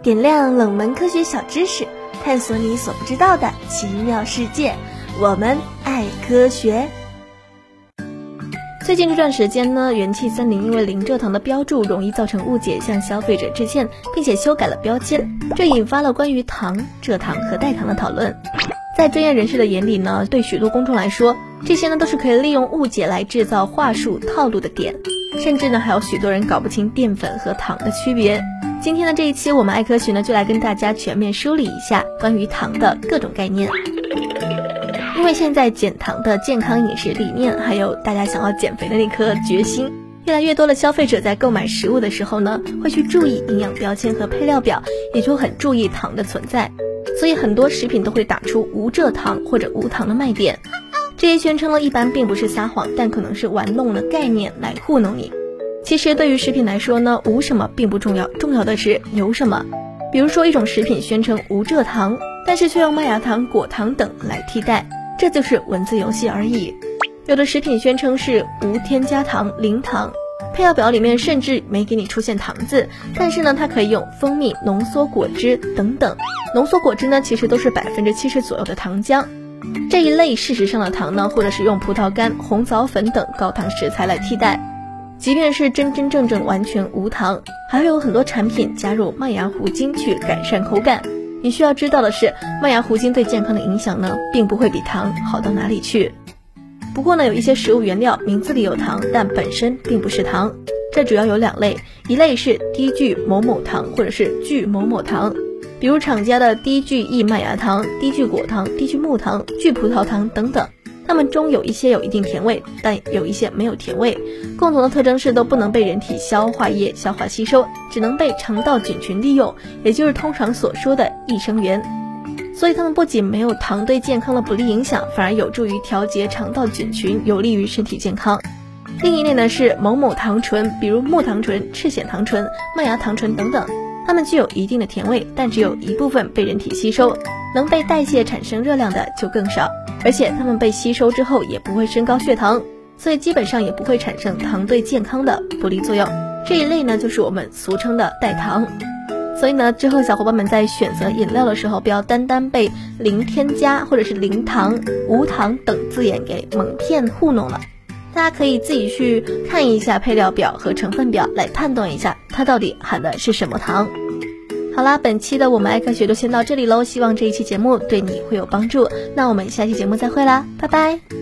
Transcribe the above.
点亮冷门科学小知识，探索你所不知道的奇妙世界。我们爱科学。最近这段时间呢，元气森林因为零蔗糖的标注容易造成误解，向消费者致歉，并且修改了标签，这引发了关于糖、蔗糖和代糖的讨论。在专业人士的眼里呢，对许多公众来说，这些呢都是可以利用误解来制造话术套路的点，甚至呢还有许多人搞不清淀粉和糖的区别。今天的这一期，我们爱科学呢就来跟大家全面梳理一下关于糖的各种概念。因为现在减糖的健康饮食理念，还有大家想要减肥的那颗决心，越来越多的消费者在购买食物的时候呢，会去注意营养标签和配料表，也就很注意糖的存在。所以很多食品都会打出无蔗糖或者无糖的卖点。这些宣称呢，一般并不是撒谎，但可能是玩弄了概念来糊弄你。其实对于食品来说呢，无什么并不重要，重要的是有什么。比如说一种食品宣称无蔗糖，但是却用麦芽糖、果糖等来替代。这就是文字游戏而已。有的食品宣称是无添加糖、零糖，配料表里面甚至没给你出现糖字，但是呢，它可以用蜂蜜、浓缩果汁等等。浓缩果汁呢，其实都是百分之七十左右的糖浆。这一类事实上的糖呢，或者是用葡萄干、红枣粉等高糖食材来替代。即便是真真正正完全无糖，还会有很多产品加入麦芽糊精去改善口感。你需要知道的是，麦芽糊精对健康的影响呢，并不会比糖好到哪里去。不过呢，有一些食物原料名字里有糖，但本身并不是糖。这主要有两类，一类是低聚某某糖或者是聚某某糖，比如厂家的低聚异麦芽糖、低聚果糖、低聚木糖、聚葡萄糖等等。它们中有一些有一定甜味，但有一些没有甜味。共同的特征是都不能被人体消化液消化吸收，只能被肠道菌群利用，也就是通常所说的益生元。所以它们不仅没有糖对健康的不利影响，反而有助于调节肠道菌群，有利于身体健康。另一类呢是某某糖醇，比如木糖醇、赤藓糖醇、麦芽糖醇等等，它们具有一定的甜味，但只有一部分被人体吸收，能被代谢产生热量的就更少。而且它们被吸收之后也不会升高血糖，所以基本上也不会产生糖对健康的不利作用。这一类呢，就是我们俗称的代糖。所以呢，之后小伙伴们在选择饮料的时候，不要单单被零添加或者是零糖、无糖等字眼给蒙骗糊弄了。大家可以自己去看一下配料表和成分表，来判断一下它到底含的是什么糖。好啦，本期的我们爱科学就先到这里喽。希望这一期节目对你会有帮助。那我们下期节目再会啦，拜拜。